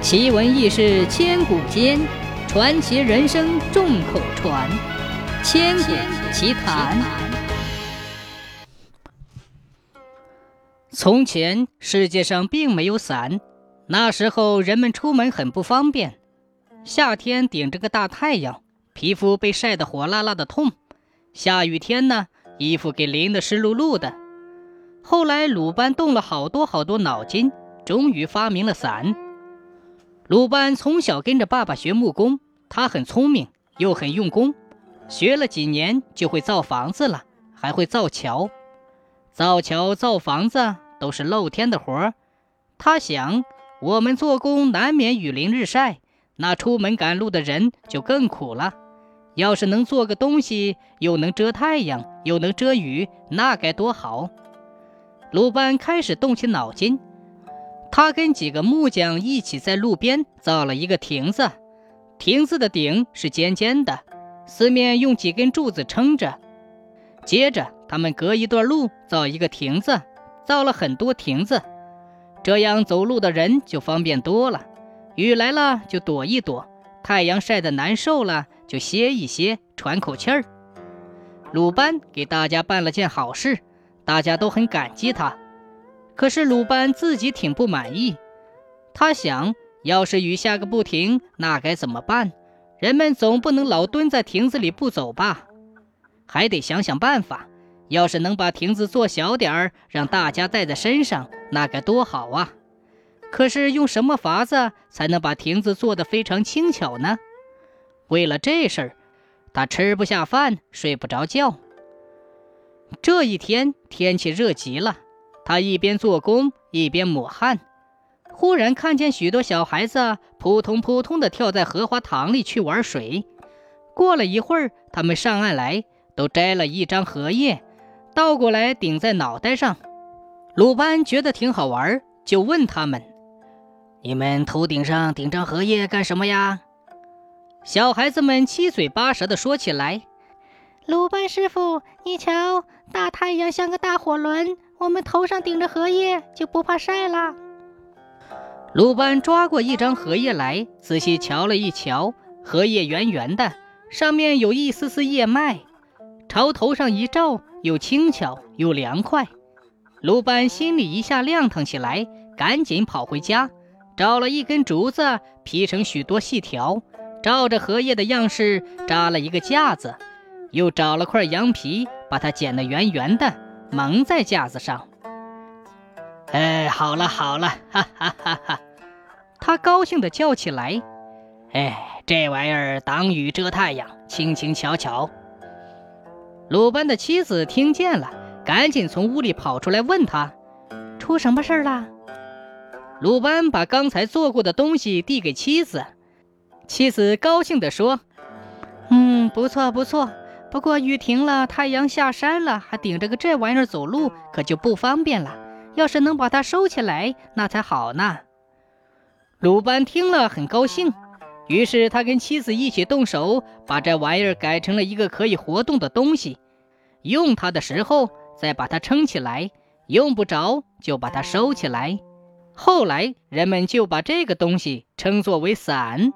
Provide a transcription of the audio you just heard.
奇闻异事千古间，传奇人生众口传。千古奇谈。从前世界上并没有伞，那时候人们出门很不方便。夏天顶着个大太阳，皮肤被晒得火辣辣的痛；下雨天呢，衣服给淋得湿漉漉的。后来鲁班动了好多好多脑筋，终于发明了伞。鲁班从小跟着爸爸学木工，他很聪明又很用功，学了几年就会造房子了，还会造桥。造桥、造房子都是露天的活儿。他想，我们做工难免雨淋日晒，那出门赶路的人就更苦了。要是能做个东西，又能遮太阳，又能遮雨，那该多好！鲁班开始动起脑筋。他跟几个木匠一起在路边造了一个亭子，亭子的顶是尖尖的，四面用几根柱子撑着。接着，他们隔一段路造一个亭子，造了很多亭子，这样走路的人就方便多了。雨来了就躲一躲，太阳晒得难受了就歇一歇，喘口气儿。鲁班给大家办了件好事，大家都很感激他。可是鲁班自己挺不满意，他想，要是雨下个不停，那该怎么办？人们总不能老蹲在亭子里不走吧？还得想想办法。要是能把亭子做小点儿，让大家带在身上，那该多好啊！可是用什么法子才能把亭子做得非常轻巧呢？为了这事儿，他吃不下饭，睡不着觉。这一天天气热极了。他一边做工一边抹汗，忽然看见许多小孩子扑通扑通地跳在荷花塘里去玩水。过了一会儿，他们上岸来，都摘了一张荷叶，倒过来顶在脑袋上。鲁班觉得挺好玩，就问他们：“你们头顶上顶张荷叶干什么呀？”小孩子们七嘴八舌地说起来：“鲁班师傅，你瞧，大太阳像个大火轮。”我们头上顶着荷叶，就不怕晒了。鲁班抓过一张荷叶来，仔细瞧了一瞧，荷叶圆圆的，上面有一丝丝叶脉，朝头上一照，又轻巧又凉快。鲁班心里一下亮堂起来，赶紧跑回家，找了一根竹子，劈成许多细条，照着荷叶的样式扎了一个架子，又找了块羊皮，把它剪得圆圆的。蒙在架子上。哎，好了好了，哈哈哈哈！他高兴地叫起来：“哎，这玩意儿挡雨遮太阳，轻轻巧巧。”鲁班的妻子听见了，赶紧从屋里跑出来问他：“出什么事儿了？”鲁班把刚才做过的东西递给妻子，妻子高兴地说：“嗯，不错不错。”不过雨停了，太阳下山了，还顶着个这玩意儿走路，可就不方便了。要是能把它收起来，那才好呢。鲁班听了很高兴，于是他跟妻子一起动手，把这玩意儿改成了一个可以活动的东西。用它的时候再把它撑起来，用不着就把它收起来。后来人们就把这个东西称作为伞。